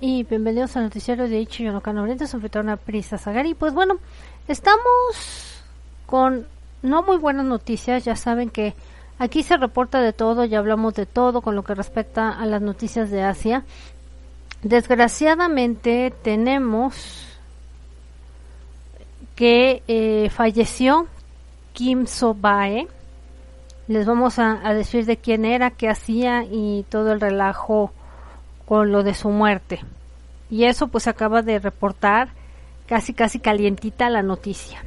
y bienvenidos al noticiero de Ichi Yonokano Oriente, su anfitriona Prisa Sagari. Pues bueno, estamos con no muy buenas noticias, ya saben que aquí se reporta de todo, ya hablamos de todo con lo que respecta a las noticias de Asia. Desgraciadamente tenemos que eh, falleció Kim So-bae. Les vamos a, a decir de quién era, qué hacía y todo el relajo con lo de su muerte. Y eso pues acaba de reportar casi casi calientita la noticia.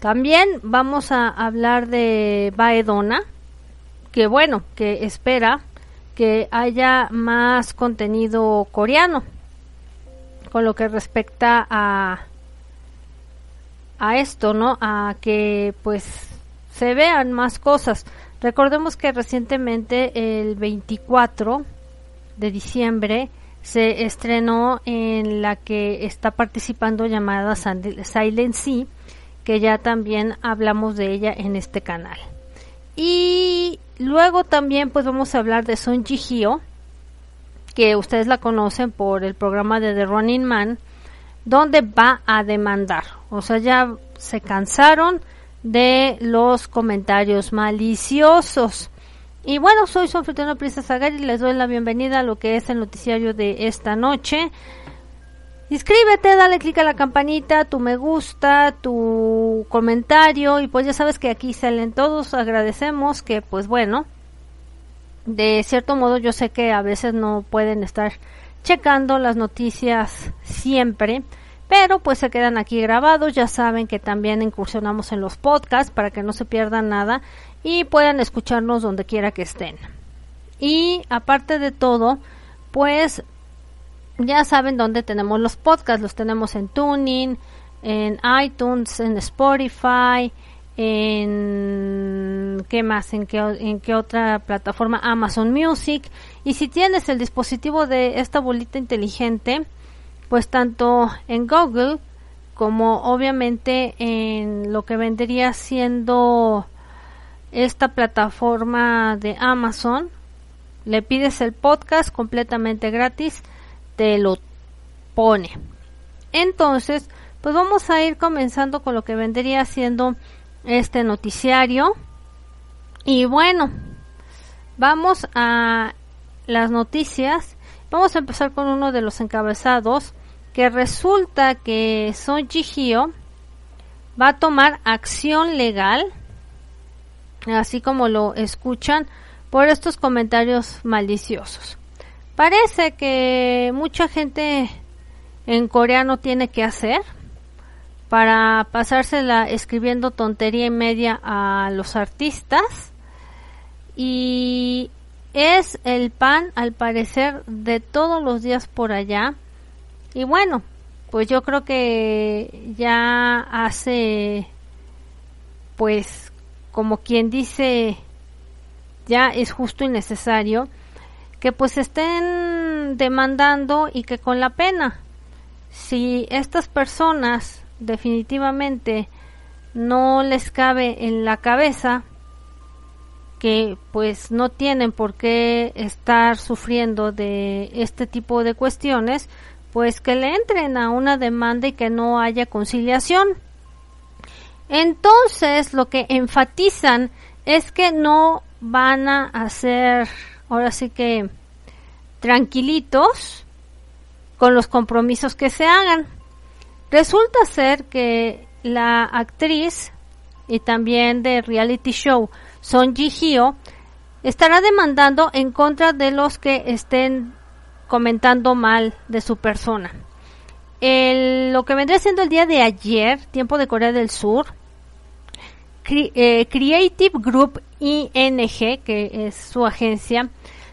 También vamos a hablar de Baedona, que bueno, que espera que haya más contenido coreano con lo que respecta a a esto, ¿no? A que pues se vean más cosas. Recordemos que recientemente el 24 de diciembre se estrenó en la que está participando llamada Silent Sea, que ya también hablamos de ella en este canal. Y luego también pues vamos a hablar de Son Ji Hyo, que ustedes la conocen por el programa de The Running Man, donde va a demandar. O sea, ya se cansaron de los comentarios maliciosos. Y bueno, soy anfitriona Prisa Zagar y les doy la bienvenida a lo que es el noticiario de esta noche. Inscríbete, dale clic a la campanita, tu me gusta, tu comentario y pues ya sabes que aquí salen todos. Agradecemos que pues bueno, de cierto modo yo sé que a veces no pueden estar checando las noticias siempre, pero pues se quedan aquí grabados. Ya saben que también incursionamos en los podcasts para que no se pierdan nada y puedan escucharnos donde quiera que estén. Y aparte de todo, pues ya saben dónde tenemos los podcasts, los tenemos en Tuning, en iTunes, en Spotify, en qué más, en qué, en qué otra plataforma, Amazon Music. Y si tienes el dispositivo de esta bolita inteligente, pues tanto en Google como obviamente en lo que vendría siendo esta plataforma de Amazon, le pides el podcast completamente gratis, te lo pone. Entonces, pues vamos a ir comenzando con lo que vendría siendo este noticiario. Y bueno, vamos a las noticias. Vamos a empezar con uno de los encabezados que resulta que Son Ji va a tomar acción legal así como lo escuchan, por estos comentarios maliciosos. Parece que mucha gente en coreano tiene que hacer para pasársela escribiendo tontería y media a los artistas y es el pan al parecer de todos los días por allá y bueno pues yo creo que ya hace pues como quien dice ya es justo y necesario que pues estén demandando y que con la pena si estas personas definitivamente no les cabe en la cabeza que pues no tienen por qué estar sufriendo de este tipo de cuestiones, pues que le entren a una demanda y que no haya conciliación. Entonces, lo que enfatizan es que no van a hacer, ahora sí que, tranquilitos con los compromisos que se hagan. Resulta ser que la actriz y también de reality show Son Ji Hyo, estará demandando en contra de los que estén comentando mal de su persona. Lo que vendría siendo el día de ayer, tiempo de Corea del Sur, eh, Creative Group ING, que es su agencia,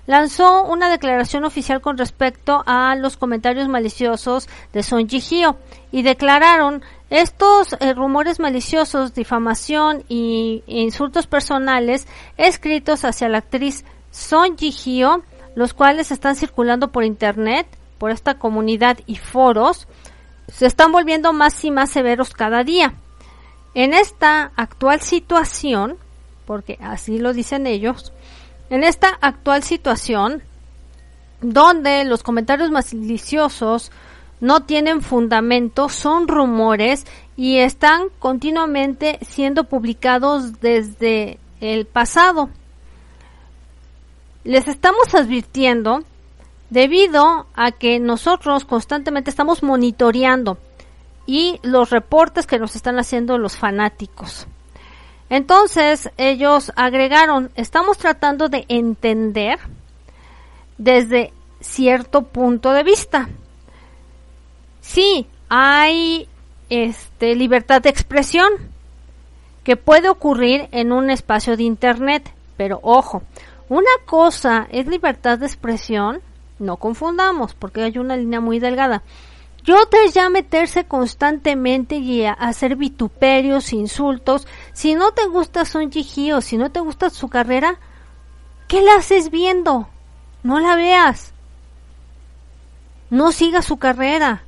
lanzó una declaración oficial con respecto a los comentarios maliciosos de Son Ji-hyo y declararon estos eh, rumores maliciosos, difamación y insultos personales escritos hacia la actriz Son Ji-hyo, los cuales están circulando por internet, por esta comunidad y foros, se están volviendo más y más severos cada día. En esta actual situación, porque así lo dicen ellos, en esta actual situación, donde los comentarios maliciosos no tienen fundamento, son rumores y están continuamente siendo publicados desde el pasado. Les estamos advirtiendo debido a que nosotros constantemente estamos monitoreando y los reportes que nos están haciendo los fanáticos. Entonces ellos agregaron, estamos tratando de entender desde cierto punto de vista. Sí, hay este, libertad de expresión que puede ocurrir en un espacio de Internet, pero ojo, una cosa es libertad de expresión, no confundamos, porque hay una línea muy delgada. Y otra es ya meterse constantemente y hacer vituperios, insultos. Si no te gusta Son Ji si no te gusta su carrera, ¿qué la haces viendo? No la veas. No sigas su carrera.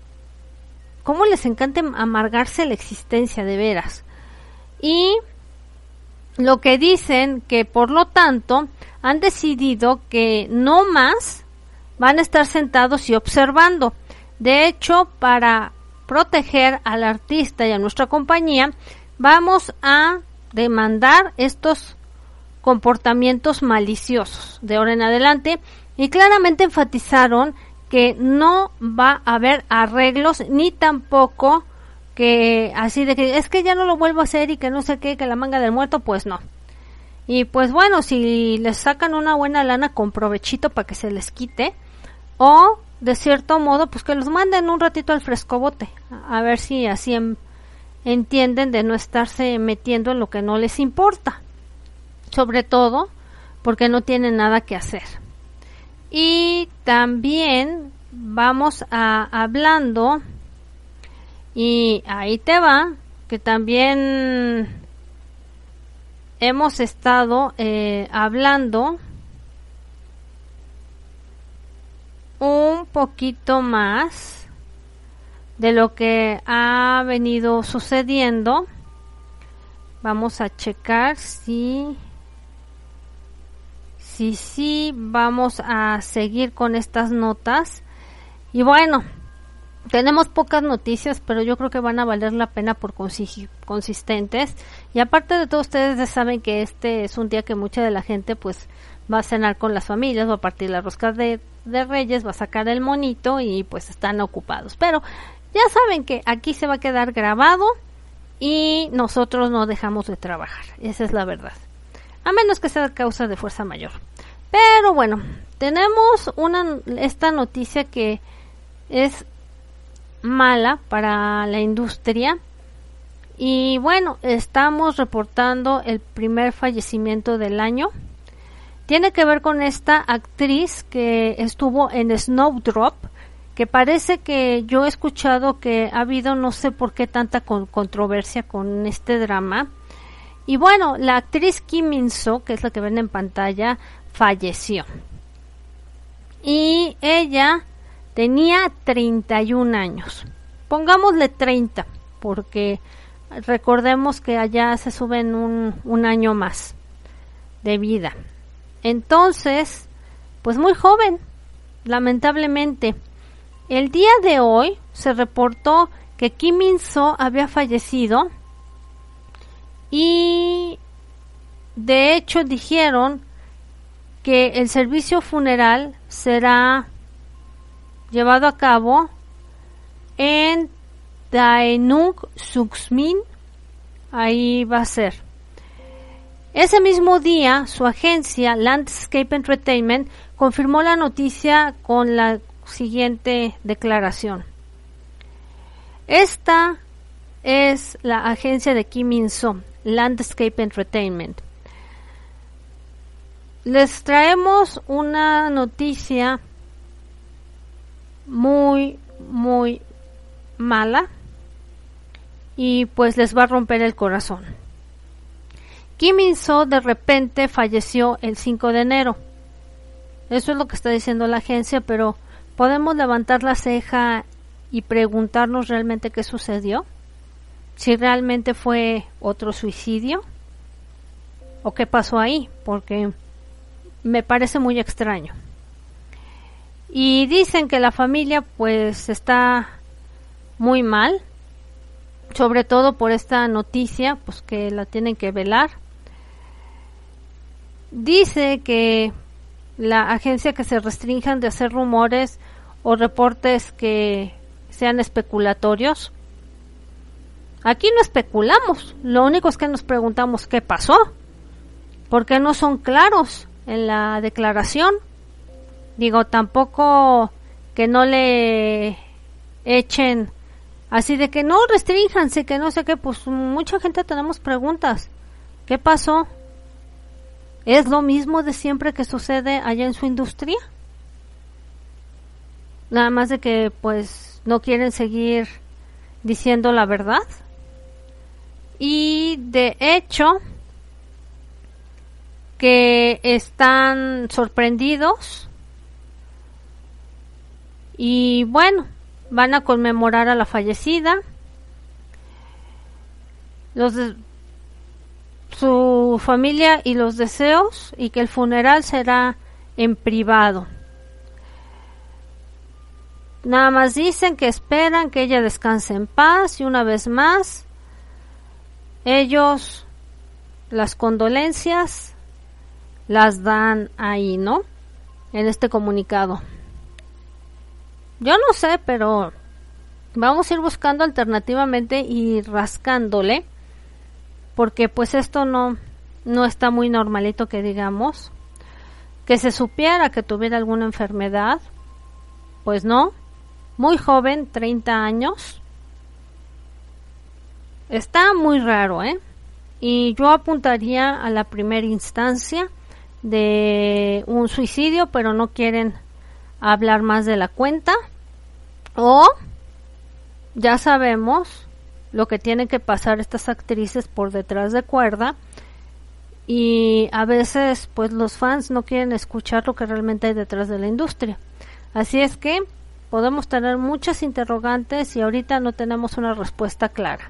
¿Cómo les encanta amargarse la existencia de veras? Y lo que dicen que por lo tanto han decidido que no más van a estar sentados y observando de hecho, para proteger al artista y a nuestra compañía, vamos a demandar estos comportamientos maliciosos de ahora en adelante y claramente enfatizaron que no va a haber arreglos ni tampoco que así de que es que ya no lo vuelvo a hacer y que no sé qué, que la manga del muerto, pues no. Y pues bueno, si les sacan una buena lana con provechito para que se les quite o de cierto modo, pues que los manden un ratito al frescobote, a ver si así entienden de no estarse metiendo en lo que no les importa. Sobre todo porque no tienen nada que hacer. Y también vamos a hablando y ahí te va que también hemos estado eh, hablando un poquito más de lo que ha venido sucediendo. Vamos a checar si si sí vamos a seguir con estas notas. Y bueno, tenemos pocas noticias, pero yo creo que van a valer la pena por consistentes. Y aparte de todo, ustedes ya saben que este es un día que mucha de la gente pues va a cenar con las familias, va a partir las roscas de, de Reyes, va a sacar el monito y pues están ocupados. Pero ya saben que aquí se va a quedar grabado y nosotros no dejamos de trabajar. Esa es la verdad. A menos que sea causa de fuerza mayor. Pero bueno, tenemos una esta noticia que es mala para la industria. Y bueno, estamos reportando el primer fallecimiento del año tiene que ver con esta actriz que estuvo en Snowdrop, que parece que yo he escuchado que ha habido no sé por qué tanta controversia con este drama. Y bueno, la actriz Kim Min So, que es la que ven en pantalla, falleció. Y ella tenía 31 años. Pongámosle 30, porque recordemos que allá se suben un año más de vida. Entonces, pues muy joven, lamentablemente. El día de hoy se reportó que Kim In-so había fallecido y de hecho dijeron que el servicio funeral será llevado a cabo en Daenung Suksmin ahí va a ser. Ese mismo día, su agencia Landscape Entertainment confirmó la noticia con la siguiente declaración. Esta es la agencia de Kim In-soo, Landscape Entertainment. Les traemos una noticia muy, muy mala y pues les va a romper el corazón. Kim In-soo de repente falleció el 5 de enero. Eso es lo que está diciendo la agencia, pero podemos levantar la ceja y preguntarnos realmente qué sucedió. Si realmente fue otro suicidio o qué pasó ahí, porque me parece muy extraño. Y dicen que la familia pues está muy mal, sobre todo por esta noticia, pues que la tienen que velar. Dice que la agencia que se restrinjan de hacer rumores o reportes que sean especulatorios. Aquí no especulamos, lo único es que nos preguntamos qué pasó, porque no son claros en la declaración. Digo, tampoco que no le echen así de que no restrinjanse, que no sé qué, pues mucha gente tenemos preguntas. ¿Qué pasó? ¿Es lo mismo de siempre que sucede allá en su industria? Nada más de que pues no quieren seguir diciendo la verdad. Y de hecho que están sorprendidos y bueno, van a conmemorar a la fallecida. Los su familia y los deseos y que el funeral será en privado. Nada más dicen que esperan que ella descanse en paz y una vez más ellos las condolencias las dan ahí, ¿no? En este comunicado. Yo no sé, pero vamos a ir buscando alternativamente y rascándole porque pues esto no no está muy normalito que digamos. Que se supiera que tuviera alguna enfermedad pues no. Muy joven 30 años. Está muy raro eh y yo apuntaría a la primera instancia de un suicidio pero no quieren hablar más de la cuenta. O ya sabemos lo que tienen que pasar estas actrices por detrás de cuerda y a veces pues los fans no quieren escuchar lo que realmente hay detrás de la industria. Así es que podemos tener muchas interrogantes y ahorita no tenemos una respuesta clara.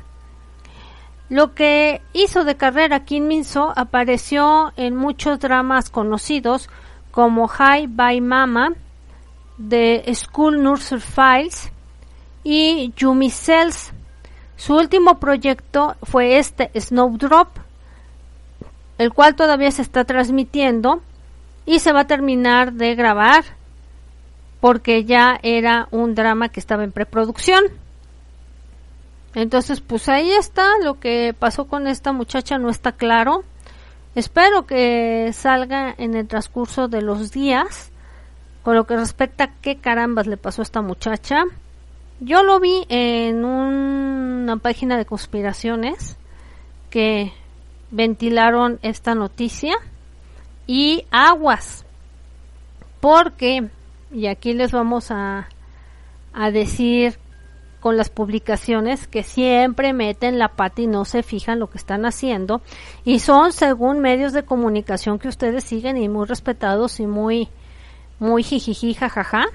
Lo que hizo de carrera Kim Min So apareció en muchos dramas conocidos como High by Mama, The School Nurse Files y Yumi Cells su último proyecto fue este Snowdrop, el cual todavía se está transmitiendo y se va a terminar de grabar porque ya era un drama que estaba en preproducción. Entonces, pues ahí está, lo que pasó con esta muchacha no está claro. Espero que salga en el transcurso de los días. Con lo que respecta a qué carambas le pasó a esta muchacha. Yo lo vi en una página de conspiraciones que ventilaron esta noticia y aguas porque y aquí les vamos a, a decir con las publicaciones que siempre meten la pata y no se fijan lo que están haciendo y son según medios de comunicación que ustedes siguen y muy respetados y muy muy jijiji jajaja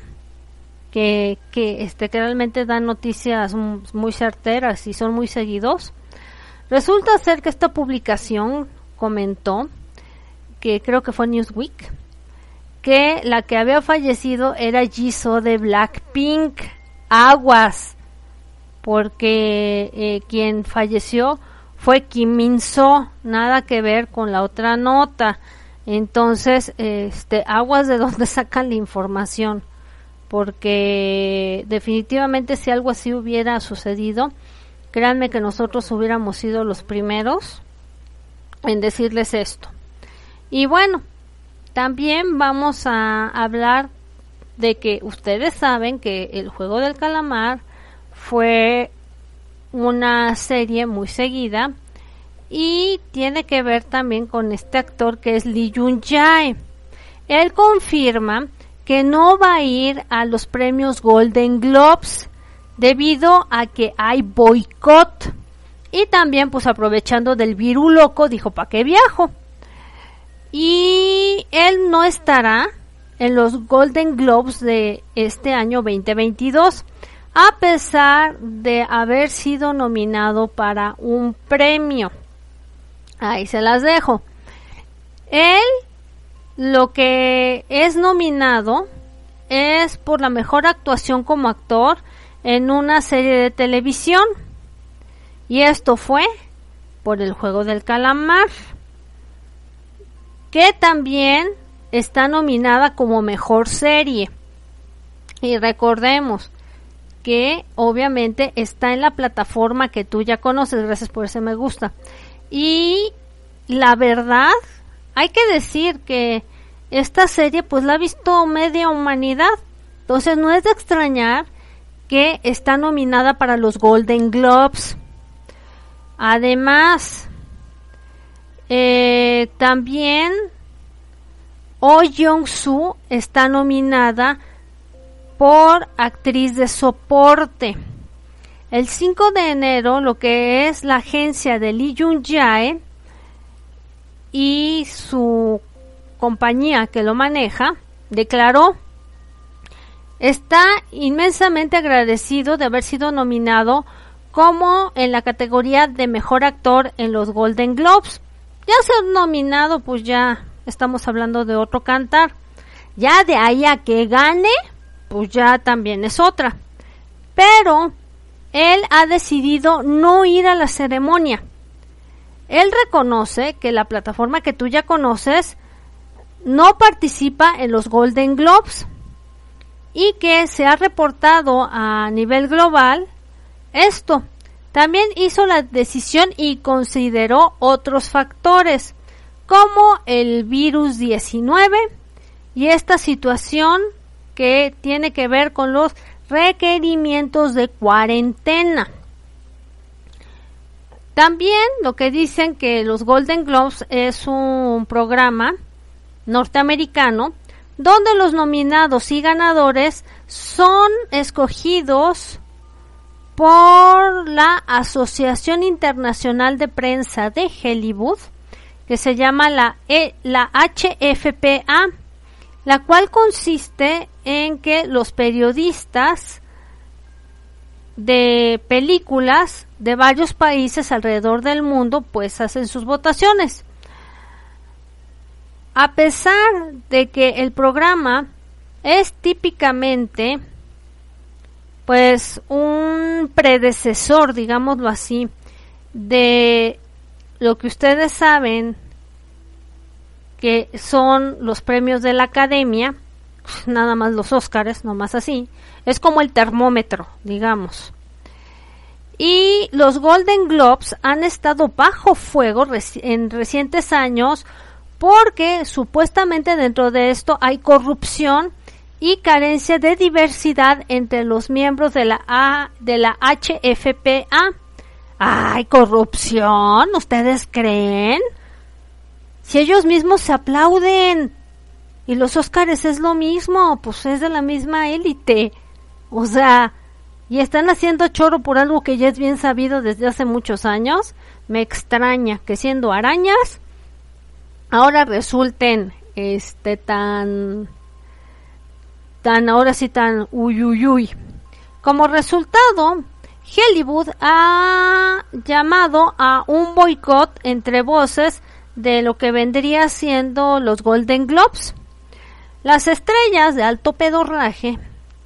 este, que realmente dan noticias muy certeras y son muy seguidos. Resulta ser que esta publicación comentó, que creo que fue Newsweek, que la que había fallecido era Jisoo de Blackpink. Aguas, porque eh, quien falleció fue Kim Min nada que ver con la otra nota. Entonces, este, aguas de dónde sacan la información porque definitivamente si algo así hubiera sucedido, Créanme que nosotros hubiéramos sido los primeros en decirles esto. Y bueno, también vamos a hablar de que ustedes saben que el juego del calamar fue una serie muy seguida y tiene que ver también con este actor que es Lee Jun Jae. Él confirma que no va a ir a los premios Golden Globes debido a que hay boicot. Y también pues aprovechando del virus loco dijo, ¿para qué viajo? Y él no estará en los Golden Globes de este año 2022, a pesar de haber sido nominado para un premio. Ahí se las dejo. Él lo que es nominado es por la mejor actuación como actor en una serie de televisión. Y esto fue por el juego del calamar, que también está nominada como mejor serie. Y recordemos que obviamente está en la plataforma que tú ya conoces, gracias por ese me gusta. Y la verdad, hay que decir que esta serie pues la ha visto media humanidad. Entonces no es de extrañar que está nominada para los Golden Globes. Además, eh, también Oh Young-soo está nominada por actriz de soporte. El 5 de enero, lo que es la agencia de Lee Jun-jae y su compañía que lo maneja, declaró está inmensamente agradecido de haber sido nominado como en la categoría de mejor actor en los Golden Globes. Ya ser nominado, pues ya estamos hablando de otro cantar. Ya de ahí a que gane, pues ya también es otra. Pero él ha decidido no ir a la ceremonia. Él reconoce que la plataforma que tú ya conoces no participa en los Golden Globes y que se ha reportado a nivel global esto. También hizo la decisión y consideró otros factores como el virus 19 y esta situación que tiene que ver con los requerimientos de cuarentena. También lo que dicen que los Golden Globes es un programa norteamericano donde los nominados y ganadores son escogidos por la Asociación Internacional de Prensa de Hollywood, que se llama la, e, la HFPA, la cual consiste en que los periodistas de películas de varios países alrededor del mundo pues hacen sus votaciones. A pesar de que el programa es típicamente pues un predecesor, digámoslo así, de lo que ustedes saben que son los premios de la academia, nada más los Óscares, no más así, es como el termómetro, digamos. Y los Golden Globes han estado bajo fuego en recientes años porque supuestamente dentro de esto hay corrupción y carencia de diversidad entre los miembros de la A, de la HFPA. ¡Ay, corrupción! ¿Ustedes creen? Si ellos mismos se aplauden. Y los Óscares es lo mismo, pues es de la misma élite. O sea, y están haciendo choro por algo que ya es bien sabido desde hace muchos años. Me extraña que siendo arañas ahora resulten este tan tan ahora sí tan uy Como resultado, Hollywood ha llamado a un boicot entre voces de lo que vendría siendo los Golden Globes. Las estrellas de alto pedorraje,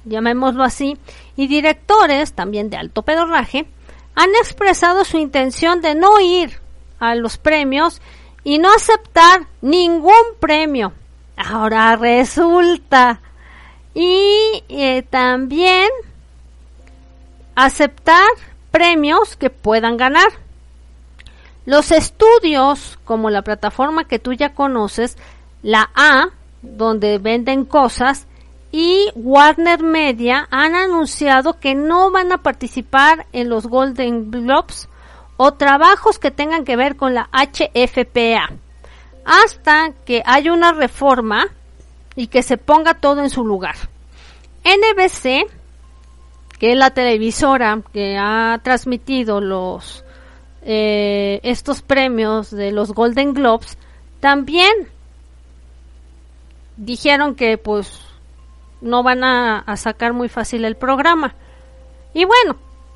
llamémoslo así, y directores también de alto pedorraje, han expresado su intención de no ir a los premios y no aceptar ningún premio. Ahora resulta. Y eh, también aceptar premios que puedan ganar. Los estudios, como la plataforma que tú ya conoces, la A, donde venden cosas, y Warner Media han anunciado que no van a participar en los Golden Globes o trabajos que tengan que ver con la HFPA hasta que haya una reforma y que se ponga todo en su lugar. NBC, que es la televisora que ha transmitido los eh, estos premios de los Golden Globes, también dijeron que pues no van a, a sacar muy fácil el programa. Y bueno,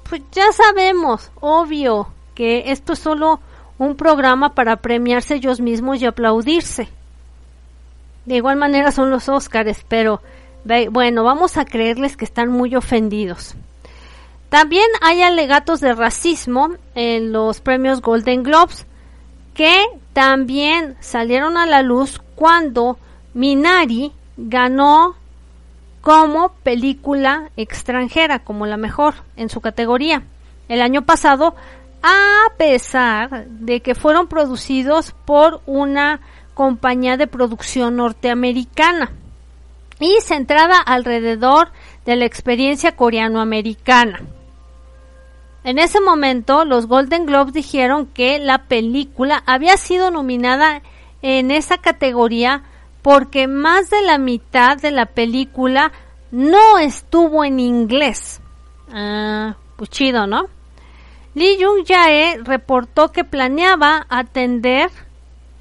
pues ya sabemos, obvio, que esto es solo un programa para premiarse ellos mismos y aplaudirse. De igual manera son los Óscares, pero bueno, vamos a creerles que están muy ofendidos. También hay alegatos de racismo en los premios Golden Globes que también salieron a la luz cuando Minari ganó como película extranjera, como la mejor en su categoría. El año pasado, a pesar de que fueron producidos por una compañía de producción norteamericana y centrada alrededor de la experiencia coreano-americana. En ese momento, los Golden Globes dijeron que la película había sido nominada en esa categoría porque más de la mitad de la película no estuvo en inglés. Ah, pues chido, ¿no? Lee Jung Jae reportó que planeaba atender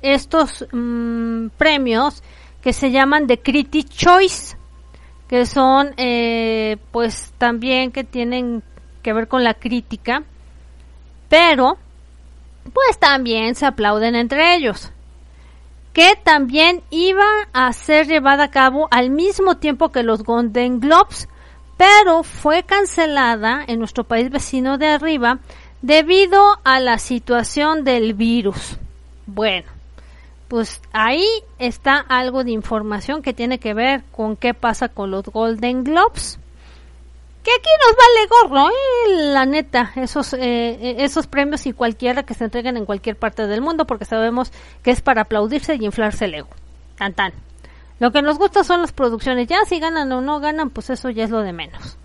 estos mm, premios que se llaman The Critic Choice, que son eh, pues también que tienen que ver con la crítica, pero pues también se aplauden entre ellos que también iba a ser llevada a cabo al mismo tiempo que los Golden Globes, pero fue cancelada en nuestro país vecino de arriba debido a la situación del virus. Bueno, pues ahí está algo de información que tiene que ver con qué pasa con los Golden Globes que aquí nos vale gorro, ¿eh? la neta, esos, eh, esos premios y cualquiera que se entreguen en cualquier parte del mundo, porque sabemos que es para aplaudirse y inflarse el ego. Tan tan. Lo que nos gusta son las producciones, ya si ganan o no ganan, pues eso ya es lo de menos.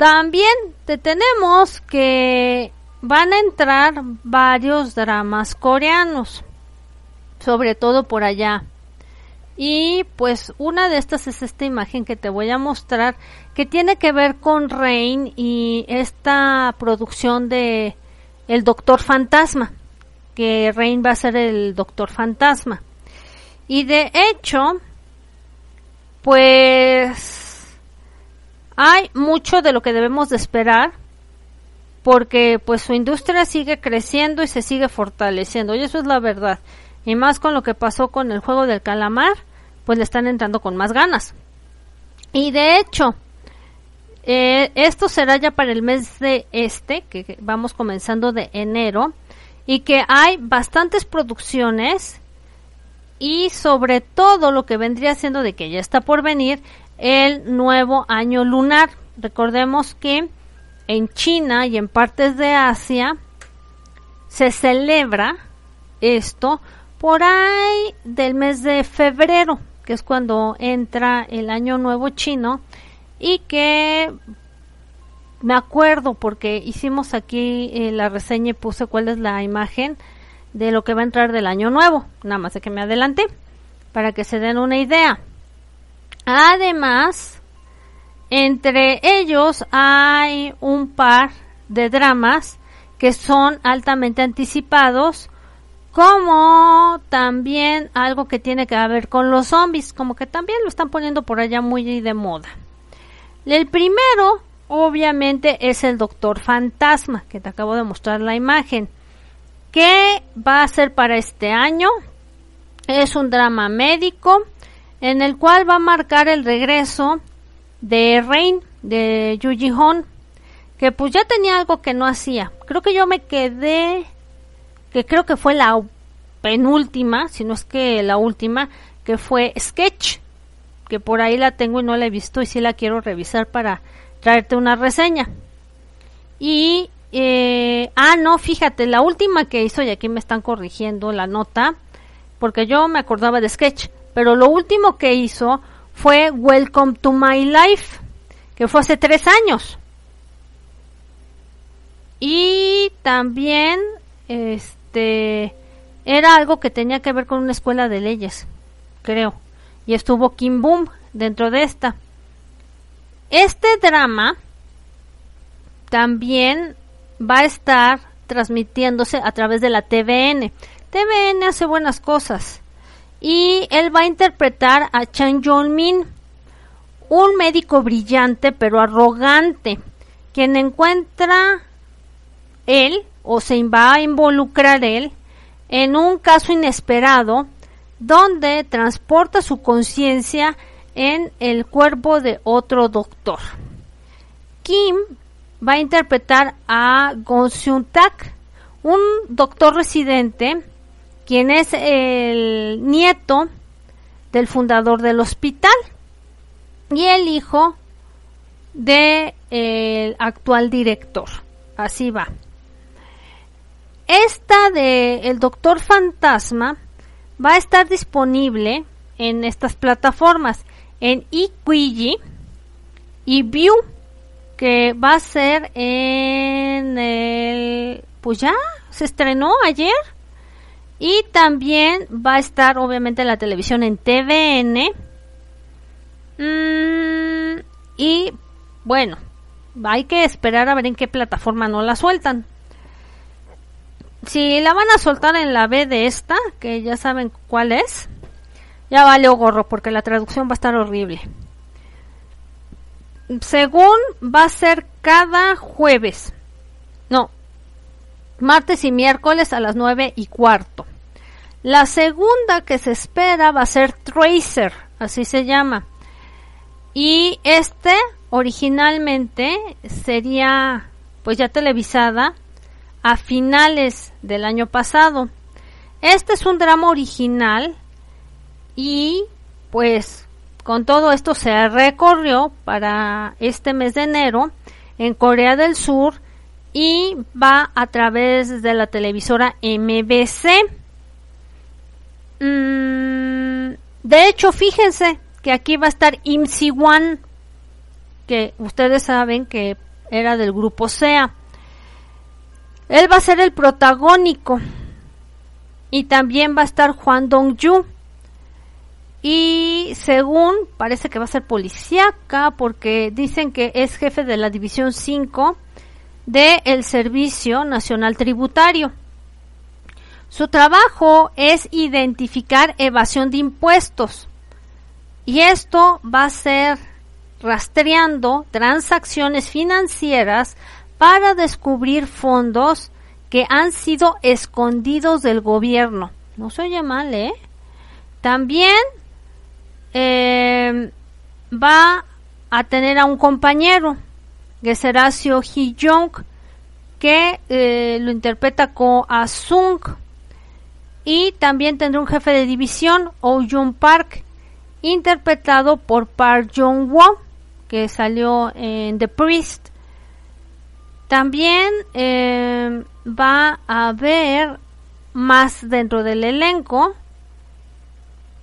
También te tenemos que van a entrar varios dramas coreanos, sobre todo por allá. Y pues una de estas es esta imagen que te voy a mostrar que tiene que ver con Rain y esta producción de El Doctor Fantasma, que Rain va a ser el Doctor Fantasma. Y de hecho, pues hay mucho de lo que debemos de esperar porque pues su industria sigue creciendo y se sigue fortaleciendo y eso es la verdad y más con lo que pasó con el juego del calamar pues le están entrando con más ganas. Y de hecho, eh, esto será ya para el mes de este, que vamos comenzando de enero, y que hay bastantes producciones y sobre todo lo que vendría siendo de que ya está por venir el nuevo año lunar. Recordemos que en China y en partes de Asia se celebra esto por ahí del mes de febrero, que es cuando entra el año nuevo chino y que me acuerdo porque hicimos aquí eh, la reseña y puse cuál es la imagen de lo que va a entrar del año nuevo, nada más de que me adelante para que se den una idea. Además, entre ellos hay un par de dramas que son altamente anticipados como también algo que tiene que ver con los zombies, como que también lo están poniendo por allá muy de moda. El primero, obviamente, es el Doctor Fantasma, que te acabo de mostrar la imagen. ¿Qué va a ser para este año? Es un drama médico en el cual va a marcar el regreso de Rain, de Yuji Hon, que pues ya tenía algo que no hacía. Creo que yo me quedé que creo que fue la penúltima, si no es que la última, que fue Sketch, que por ahí la tengo y no la he visto y sí la quiero revisar para traerte una reseña. Y, eh, ah, no, fíjate, la última que hizo, y aquí me están corrigiendo la nota, porque yo me acordaba de Sketch, pero lo último que hizo fue Welcome to My Life, que fue hace tres años. Y también, este, era algo que tenía que ver con una escuela de leyes, creo. Y estuvo Kim Boom dentro de esta. Este drama también va a estar transmitiéndose a través de la TVN. TVN hace buenas cosas. Y él va a interpretar a Chan Jong-min, un médico brillante pero arrogante, quien encuentra él o se va a involucrar él en un caso inesperado donde transporta su conciencia en el cuerpo de otro doctor. Kim va a interpretar a Gon Tak, un doctor residente, quien es el nieto del fundador del hospital y el hijo del de actual director. Así va. Esta de El Doctor Fantasma va a estar disponible en estas plataformas, en Iquigi y View, que va a ser en el... Pues ya, se estrenó ayer. Y también va a estar obviamente en la televisión en TVN. Mm, y bueno, hay que esperar a ver en qué plataforma no la sueltan si la van a soltar en la B de esta, que ya saben cuál es, ya vale gorro porque la traducción va a estar horrible. Según va a ser cada jueves. No, martes y miércoles a las nueve y cuarto. La segunda que se espera va a ser Tracer, así se llama. Y este originalmente sería pues ya televisada a finales del año pasado. Este es un drama original y pues con todo esto se recorrió para este mes de enero en Corea del Sur y va a través de la televisora MBC. Mm, de hecho, fíjense que aquí va a estar Im Si-wan, que ustedes saben que era del grupo SEA. Él va a ser el protagónico. Y también va a estar Juan Dong-yu. Y según parece que va a ser policíaca porque dicen que es jefe de la División 5 del Servicio Nacional Tributario. Su trabajo es identificar evasión de impuestos. Y esto va a ser rastreando transacciones financieras para descubrir fondos que han sido escondidos del gobierno. No se oye mal, ¿eh? También eh, va a tener a un compañero, que será Hee-jong, que eh, lo interpreta como Asung. Y también tendrá un jefe de división, Oh Jung Park, interpretado por Park Jong-won, que salió en The Priest. También eh, va a haber más dentro del elenco.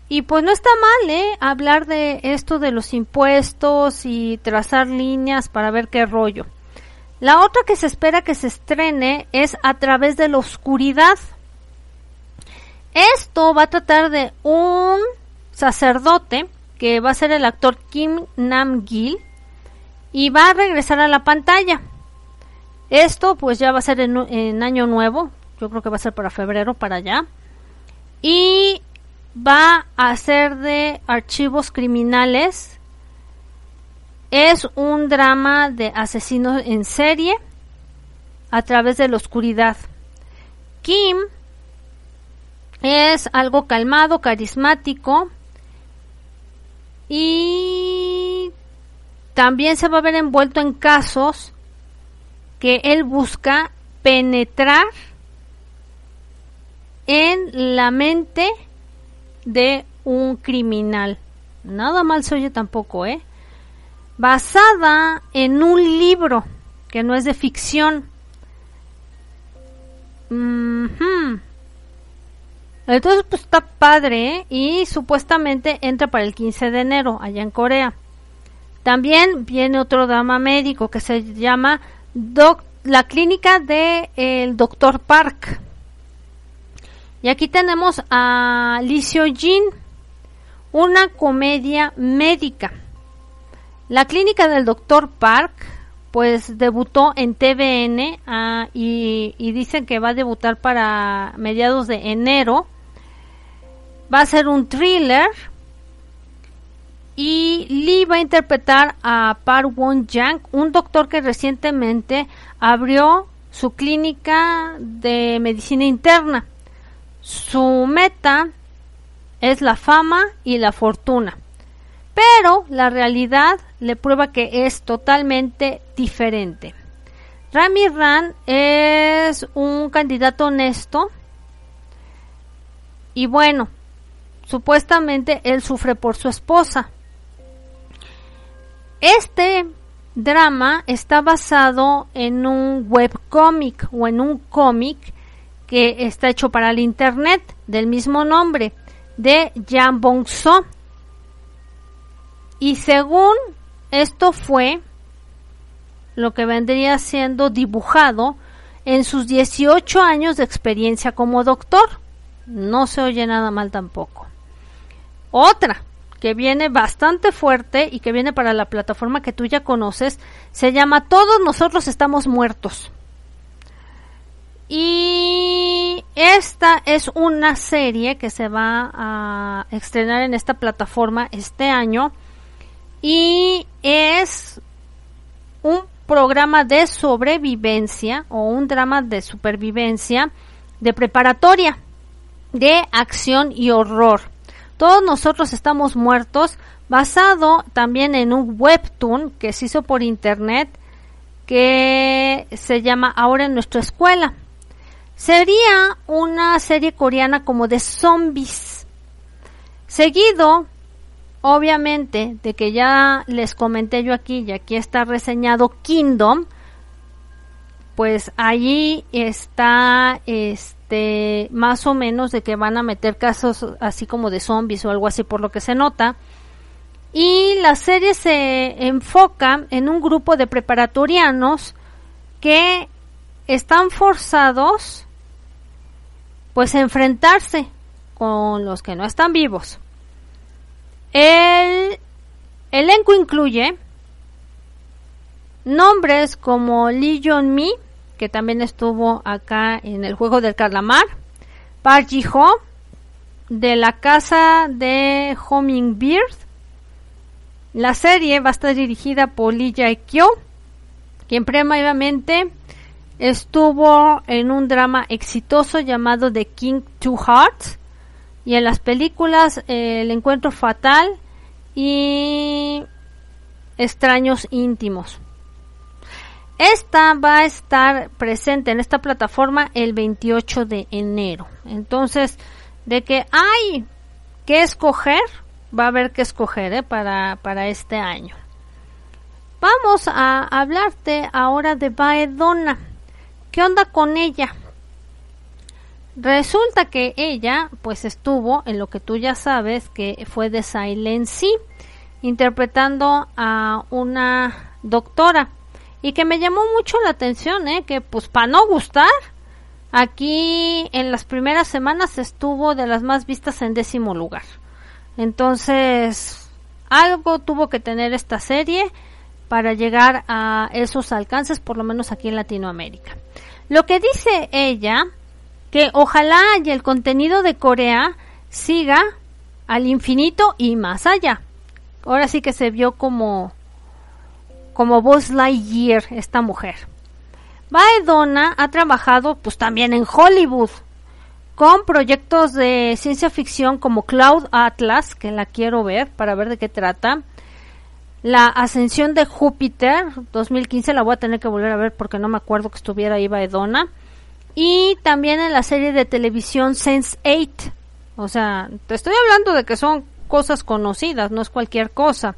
Y pues no está mal, ¿eh? Hablar de esto de los impuestos y trazar líneas para ver qué rollo. La otra que se espera que se estrene es A través de la oscuridad. Esto va a tratar de un sacerdote que va a ser el actor Kim Nam-gil y va a regresar a la pantalla. Esto pues ya va a ser en, año nuevo, yo creo que va a ser para febrero, para allá. Y va a ser de archivos criminales. Es un drama de asesinos en serie a través de la oscuridad. Kim es algo calmado, carismático y también se va a ver envuelto en casos que él busca penetrar en la mente de un criminal. Nada mal se oye tampoco, ¿eh? Basada en un libro que no es de ficción. Entonces, pues está padre ¿eh? y supuestamente entra para el 15 de enero allá en Corea. También viene otro drama médico que se llama La clínica del el Dr. Park. Y aquí tenemos a Lee Jin, una comedia médica. La clínica del Dr. Park pues debutó en TVN ah, y, dicen que va a debutar para mediados de enero. Va a ser un thriller y Lee va a interpretar a Park Won Yang, un doctor que recientemente abrió su clínica de medicina interna. Su meta es la fama y la fortuna. Pero la realidad le prueba que es totalmente diferente. Rami Ran es un candidato honesto y bueno, supuestamente él sufre por su esposa. Este drama está basado en un webcómic o en un cómic que está hecho para el internet del mismo nombre de Jan Bong-so. Y según esto fue lo que vendría siendo dibujado en sus 18 años de experiencia como doctor. No se oye nada mal tampoco. Otra que viene bastante fuerte y que viene para la plataforma que tú ya conoces se llama Todos nosotros estamos muertos. Y esta es una serie que se va a estrenar en esta plataforma este año y es un programa de sobrevivencia o un drama de supervivencia de preparatoria de acción y horror. Todos nosotros estamos muertos, basado también en un webtoon que se hizo por internet que se llama Ahora en nuestra escuela. Sería una serie coreana como de zombies. Seguido, obviamente, de que ya les comenté yo aquí y aquí está reseñado Kingdom, pues allí está este más o menos de que van a meter casos así como de zombies o algo así por lo que se nota. Y la serie se enfoca en un grupo de preparatorianos que están forzados pues enfrentarse con los que no están vivos. El elenco incluye nombres como Lee Jong Mi, que también estuvo acá en el juego del Calamar, Park Ji Ho, de la casa de Hummingbird. La serie va a estar dirigida por Lee Jae-kyo, quien previamente Estuvo en un drama exitoso llamado The King Two Hearts y en las películas eh, El Encuentro Fatal y Extraños Íntimos. Esta va a estar presente en esta plataforma el 28 de enero. Entonces, de que hay que escoger, va a haber que escoger ¿eh? para, para este año. Vamos a hablarte ahora de Baedona. ¿Qué onda con ella? Resulta que ella, pues estuvo en lo que tú ya sabes, que fue de Silent interpretando a una doctora. Y que me llamó mucho la atención, ¿eh? Que pues para no gustar, aquí en las primeras semanas estuvo de las más vistas en décimo lugar. Entonces, algo tuvo que tener esta serie para llegar a esos alcances, por lo menos aquí en Latinoamérica. Lo que dice ella, que ojalá y el contenido de Corea siga al infinito y más allá. Ahora sí que se vio como como Buzz Lightyear esta mujer. Baedona ha trabajado pues también en Hollywood con proyectos de ciencia ficción como Cloud Atlas, que la quiero ver para ver de qué trata. La ascensión de Júpiter 2015 la voy a tener que volver a ver porque no me acuerdo que estuviera ahí Baedona. Y también en la serie de televisión Sense 8. O sea, te estoy hablando de que son cosas conocidas, no es cualquier cosa.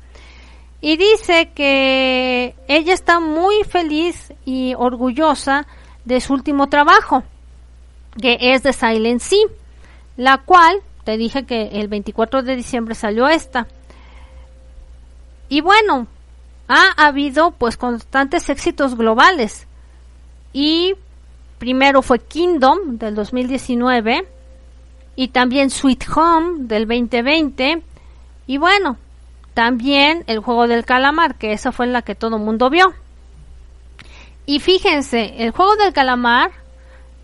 Y dice que ella está muy feliz y orgullosa de su último trabajo, que es de Silent Sea, la cual te dije que el 24 de diciembre salió esta. Y bueno, ha habido pues constantes éxitos globales. Y primero fue Kingdom del 2019 y también Sweet Home del 2020 y bueno, también el juego del calamar, que esa fue la que todo el mundo vio. Y fíjense, el juego del calamar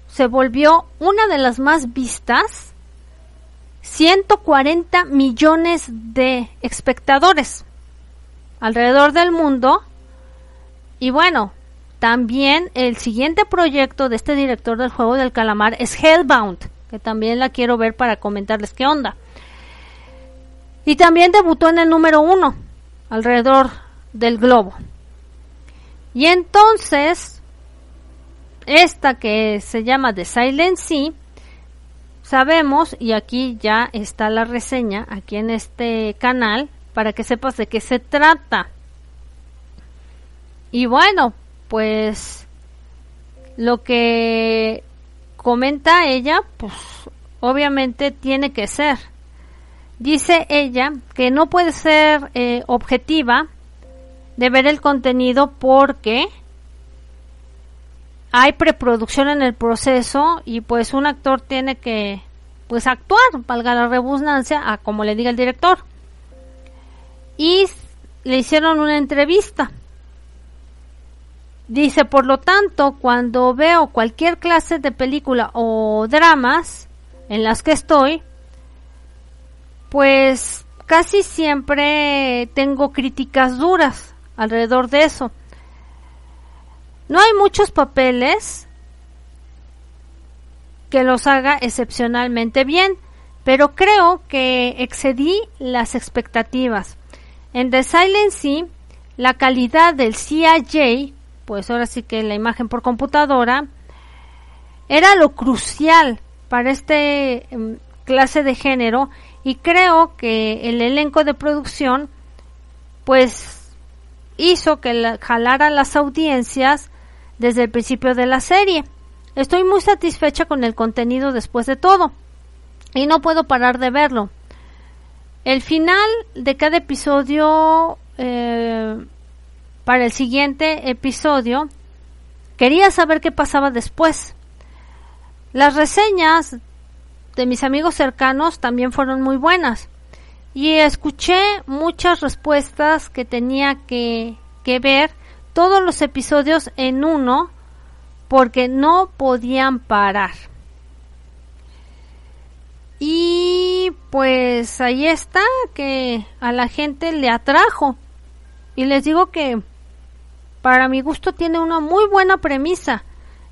se volvió una de las más vistas, 140 millones de espectadores alrededor del mundo. Y bueno, también el siguiente proyecto de este director del juego del calamar es Hellbound, que también la quiero ver para comentarles qué onda. Y también debutó en el número uno alrededor del globo. Y entonces, esta que se llama The Silent sabemos, y aquí ya está la reseña, aquí en este canal, para que sepas de qué se trata. Y bueno, pues lo que comenta ella, pues obviamente tiene que ser. Dice ella que no puede ser eh, objetiva de ver el contenido porque hay preproducción en el proceso y pues un actor tiene que pues actuar, valga la redundancia, a como le diga el director. Y le hicieron una entrevista. Dice, por lo tanto, cuando veo cualquier clase de película o dramas en las que estoy, pues casi siempre tengo críticas duras alrededor de eso. No hay muchos papeles que los haga excepcionalmente bien, pero creo que excedí las expectativas. En The Silent Sea, la calidad del CIJ, pues ahora sí que la imagen por computadora, era lo crucial para este em, clase de género y creo que el elenco de producción pues hizo que la, jalara las audiencias desde el principio de la serie. Estoy muy satisfecha con el contenido después de todo y no puedo parar de verlo. El final de cada episodio eh, para el siguiente episodio quería saber qué pasaba después. Las reseñas de mis amigos cercanos también fueron muy buenas. Y escuché muchas respuestas que tenía que, que ver todos los episodios en uno porque no podían parar. Y pues ahí está que a la gente le atrajo. Y les digo que para mi gusto tiene una muy buena premisa,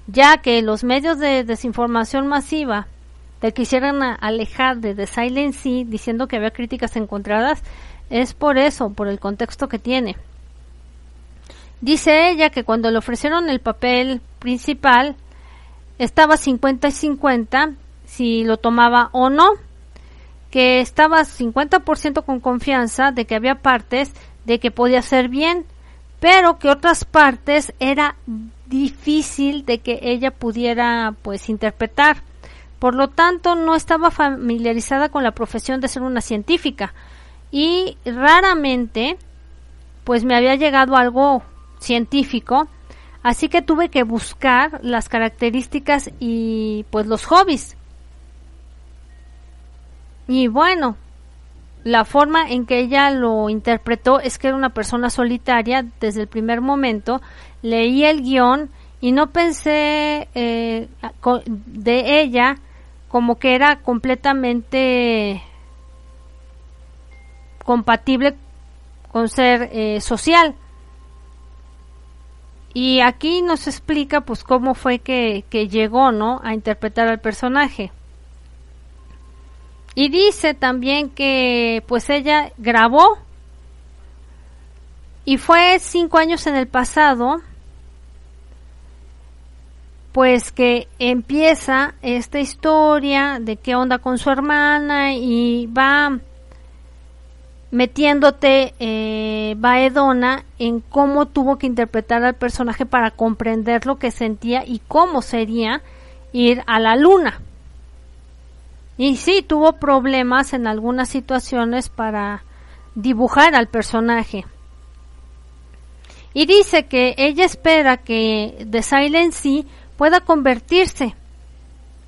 ya que los medios de desinformación masiva te quisieran alejar de The Silent Sea diciendo que había críticas encontradas, es por eso, por el contexto que tiene. Dice ella que cuando le ofrecieron el papel principal estaba 50 y 50 si lo tomaba o no, que estaba 50% con confianza de que había partes de que podía ser bien, pero que otras partes era difícil de que ella pudiera pues interpretar. Por lo tanto, no estaba familiarizada con la profesión de ser una científica y raramente pues me había llegado algo científico, así que tuve que buscar las características y pues los hobbies. Y bueno, la forma en que ella lo interpretó es que era una persona solitaria desde el primer momento. Leí el guion y no pensé eh, de ella como que era completamente compatible con ser eh, social. Y aquí nos explica pues cómo fue que, que llegó, ¿no? A interpretar al personaje. Y dice también que pues ella grabó y fue cinco años en el pasado pues que empieza esta historia de qué onda con su hermana y va metiéndote eh, Baedona en cómo tuvo que interpretar al personaje para comprender lo que sentía y cómo sería ir a la luna. Y sí, tuvo problemas en algunas situaciones para dibujar al personaje. Y dice que ella espera que The Silent Sea pueda convertirse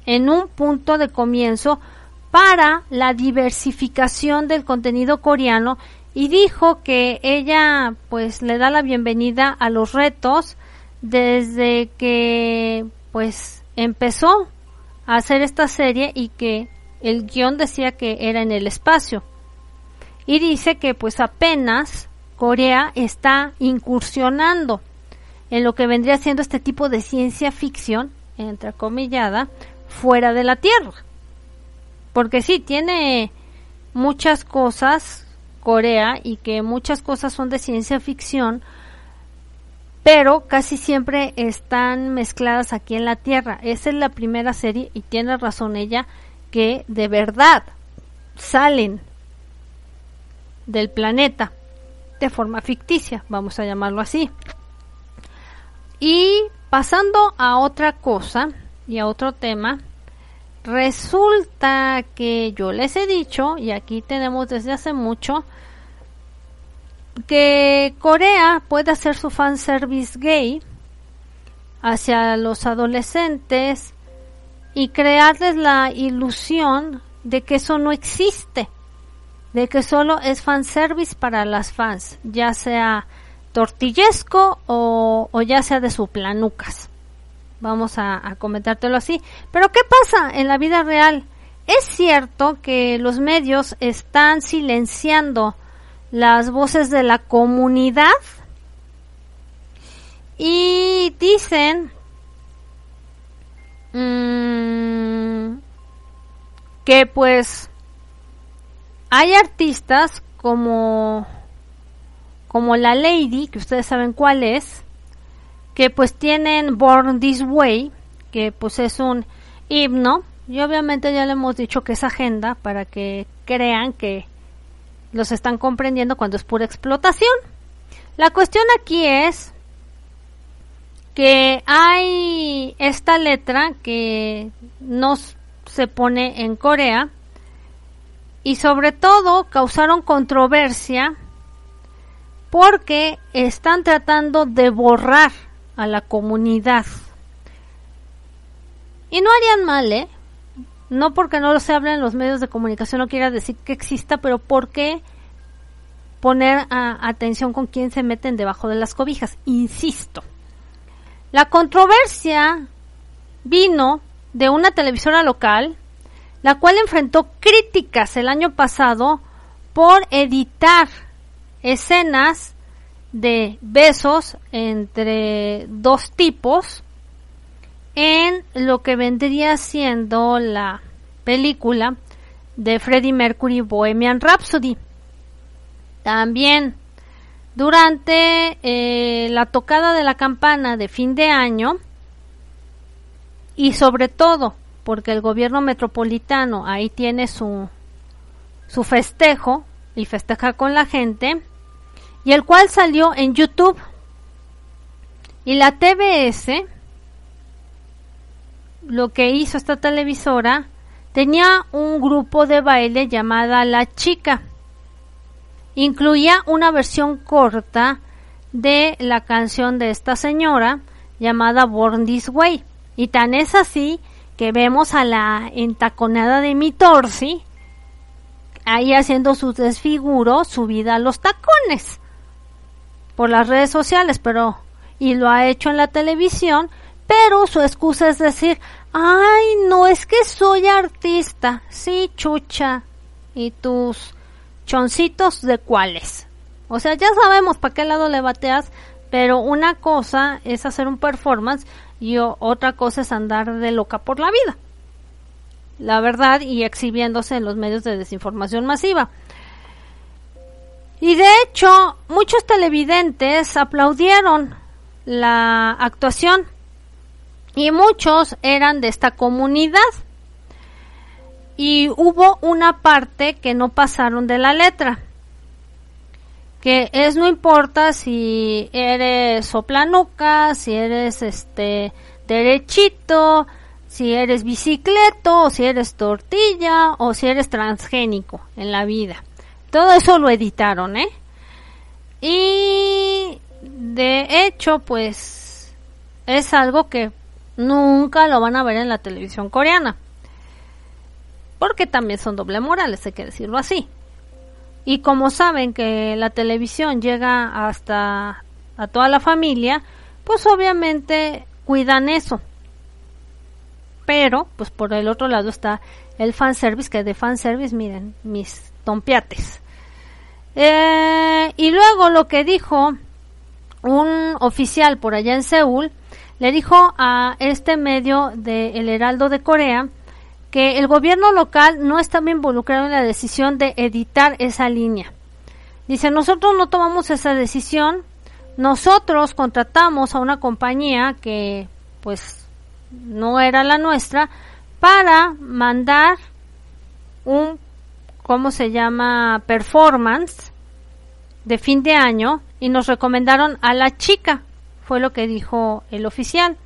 en un punto de comienzo para la diversificación del contenido coreano y dijo que ella pues le da la bienvenida a los retos desde que pues empezó a hacer esta serie y que el guion decía que era en el espacio. Y dice que pues apenas Corea está incursionando en lo que vendría siendo este tipo de ciencia ficción, entrecomillada, fuera de la Tierra. Porque sí, tiene muchas cosas Corea y que muchas cosas son de ciencia ficción, pero casi siempre están mezcladas aquí en la Tierra. Esa es la primera serie y tiene razón ella que de verdad salen del planeta de forma ficticia, vamos a llamarlo así. Y pasando a otra cosa y a otro tema, resulta que yo les he dicho, y aquí tenemos desde hace mucho, que Corea puede hacer su fanservice gay hacia los adolescentes y crearles la ilusión de que eso no existe, de que solo es fanservice para las fans, ya sea tortillesco o, ya sea de su planucas. Vamos a, comentártelo así. Pero ¿qué pasa en la vida real? Es cierto que los medios están silenciando las voces de la comunidad y dicen mmm, que pues hay artistas como como la Lady, que ustedes saben cuál es, que pues tienen Born This Way, que pues es un himno, y obviamente ya le hemos dicho que es agenda para que crean que los están comprendiendo cuando es pura explotación. La cuestión aquí es que hay esta letra que no se pone en Corea y sobre todo causaron controversia porque están tratando de borrar a la comunidad. Y no harían mal, ¿eh? No porque no se habla en los medios de comunicación no quiera decir que exista, pero ¿por qué poner atención con quién se meten debajo de las cobijas? Insisto, la controversia vino de una televisora local, la cual enfrentó críticas el año pasado por editar escenas de besos entre dos tipos en lo que vendría siendo la película de Freddie Mercury Bohemian Rhapsody. También durante eh, la tocada de la campana de fin de año y sobre todo porque el gobierno metropolitano ahí tiene su, su festejo y festeja con la gente y el cual salió en YouTube. Y la TBS lo que hizo esta televisora tenía un grupo de baile llamada La Chica. Incluía una versión corta de la canción de esta señora llamada Born This Way. Y tan es así que vemos a la entaconada de mi torsi ahí haciendo sus desfiguros subida a los tacones por las redes sociales, pero y lo ha hecho en la televisión, pero su excusa es decir, ay, no es que soy artista, sí, chucha, y tus choncitos de cuáles. O sea, ya sabemos para qué lado le bateas, pero una cosa es hacer un performance y otra cosa es andar de loca por la vida. La verdad, y exhibiéndose en los medios de desinformación masiva. Y de hecho, muchos televidentes aplaudieron la actuación y muchos eran de esta comunidad y hubo una parte que no pasaron de la letra. que es no importa si eres soplanuca, si eres este derechito, si eres bicicleto, o si eres tortilla, o si eres transgénico en la vida. Todo eso lo editaron, ¿eh? Y de hecho, pues es algo que nunca lo van a ver en la televisión coreana. Porque también son doble morales, hay que decirlo así. Y como saben que la televisión llega hasta a toda la familia, pues obviamente cuidan eso. Pero, pues por el otro lado está el fanservice, que de fanservice, miren, mis tompiates. Eh, y luego lo que dijo un oficial por allá en Seúl, le dijo a este medio de El Heraldo de Corea que el gobierno local no estaba involucrado en la decisión de editar esa línea. Dice, nosotros no tomamos esa decisión, nosotros contratamos a una compañía que pues no era la nuestra para mandar un, ¿cómo se llama? Performance de fin de año y nos recomendaron a la chica, fue lo que dijo el oficial.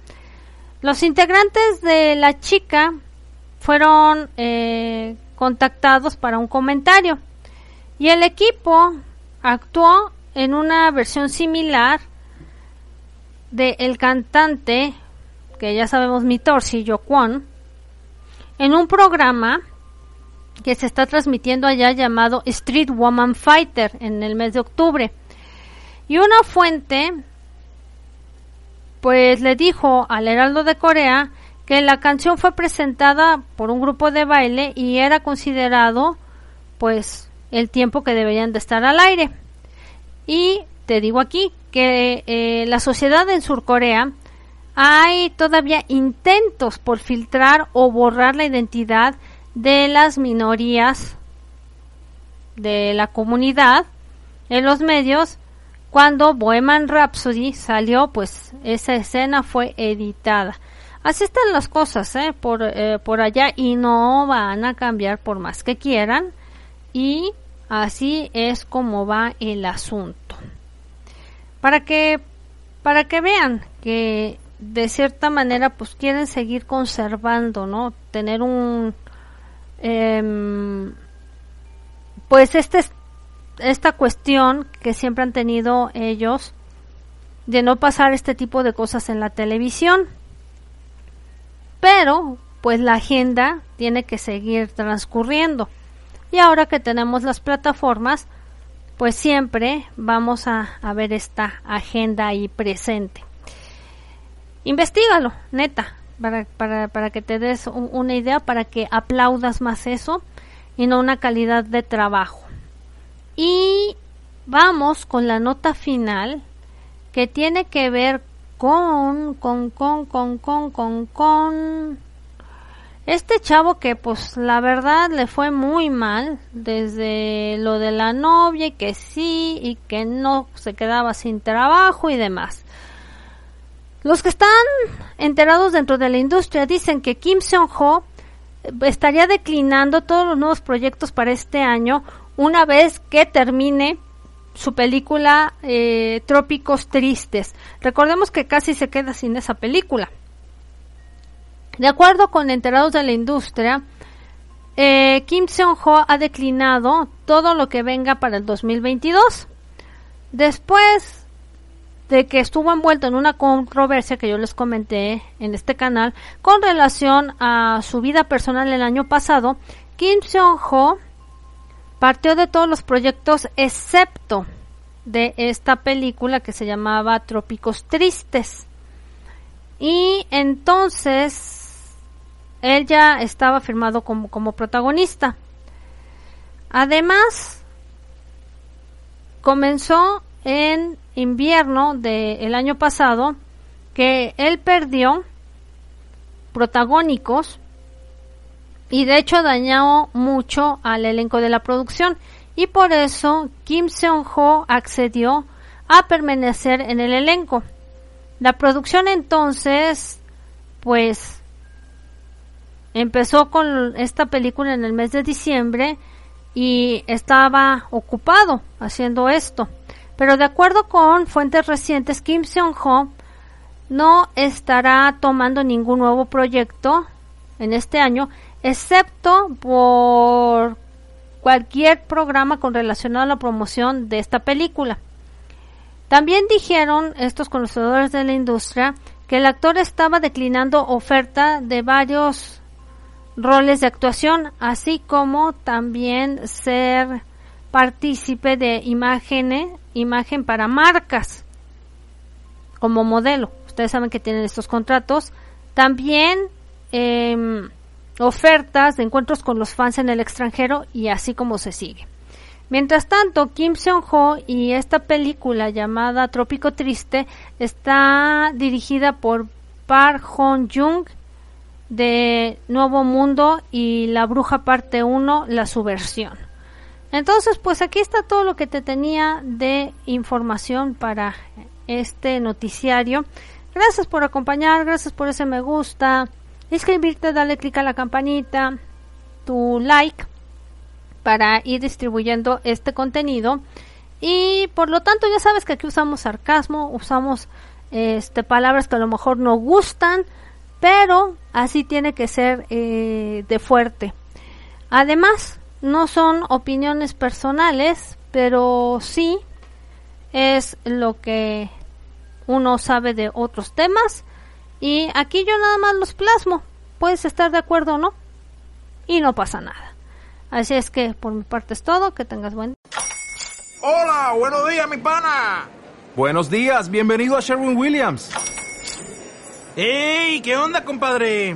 Los integrantes de la chica fueron eh, contactados para un comentario y el equipo actuó en una versión similar de el cantante que ya sabemos Mitorsi Yokwon en un programa que se está transmitiendo allá llamado Street Woman Fighter en el mes de octubre. Y una fuente pues le dijo al Heraldo de Corea que la canción fue presentada por un grupo de baile y era considerado pues el tiempo que deberían de estar al aire. Y te digo aquí que eh, la sociedad en Surcorea hay todavía intentos por filtrar o borrar la identidad de las minorías de la comunidad en los medios cuando Bohemian Rhapsody salió pues esa escena fue editada Así están las cosas ¿eh? por, eh, por allá y no van a cambiar por más que quieran. Y así es como va el asunto. Para que, para que vean que de cierta manera pues quieren seguir conservando, ¿no? Tener un... Em, pues este, esta cuestión que siempre han tenido ellos de no pasar este tipo de cosas en la televisión pero pues la agenda tiene que seguir transcurriendo. Y ahora que tenemos las plataformas, pues siempre vamos a, ver esta agenda ahí presente. Investígalo, neta, para, para, para que te des una idea, para que aplaudas más eso y no una calidad de trabajo. Y vamos con la nota final que tiene que ver con, con, con, con, con, con, con. Este chavo que pues la verdad le fue muy mal desde lo de la novia y que sí y que no se quedaba sin trabajo y demás. Los que están enterados dentro de la industria dicen que Kim Seon-ho estaría declinando todos los nuevos proyectos para este año una vez que termine su película eh, Trópicos Tristes. Recordemos que casi se queda sin esa película. De acuerdo con enterados de la industria, eh, Kim Seon-ho ha declinado todo lo que venga para el 2022. Después de que estuvo envuelto en una controversia que yo les comenté en este canal con relación a su vida personal el año pasado, Kim Seon-ho partió de todos los proyectos excepto de esta película que se llamaba Trópicos Tristes. Y entonces él ya estaba firmado como, como protagonista. Además, comenzó en invierno del año pasado que él perdió protagónicos y de hecho dañó mucho al elenco de la producción y por eso Kim Seon-ho accedió a permanecer en el elenco. La producción entonces pues empezó con esta película en el mes de diciembre y estaba ocupado haciendo esto. Pero de acuerdo con fuentes recientes, Kim Seong-ho no estará tomando ningún nuevo proyecto en este año, excepto por cualquier programa con relacionado a la promoción de esta película. También dijeron estos conocedores de la industria que el actor estaba declinando oferta de varios roles de actuación, así como también ser partícipe de imágenes, imagen para marcas como modelo. Ustedes saben que tienen estos contratos. También em, ofertas de encuentros con los fans en el extranjero y así como se sigue. Mientras tanto, Kim Seong-ho y esta película llamada Trópico Triste está dirigida por Park Hong-jung de Nuevo Mundo y La Bruja Parte 1, la subversión. Entonces, pues aquí está todo lo que te tenía de información para este noticiario. Gracias por acompañar, gracias por ese me gusta, inscribirte, dale clic a la campanita, tu like para ir distribuyendo este contenido y por lo tanto ya sabes que aquí usamos sarcasmo, usamos este palabras que a lo mejor no gustan, pero así tiene que ser eh, de fuerte. Además, no son opiniones personales, pero sí es lo que uno sabe de otros temas y aquí yo nada más los plasmo. Puedes estar de acuerdo o no y no pasa nada. Así es que por mi parte es todo, que tengas buen Hola, buenos días mi pana. Buenos días, bienvenido a Sherwin Williams. ¡Ey! ¿Qué onda, compadre?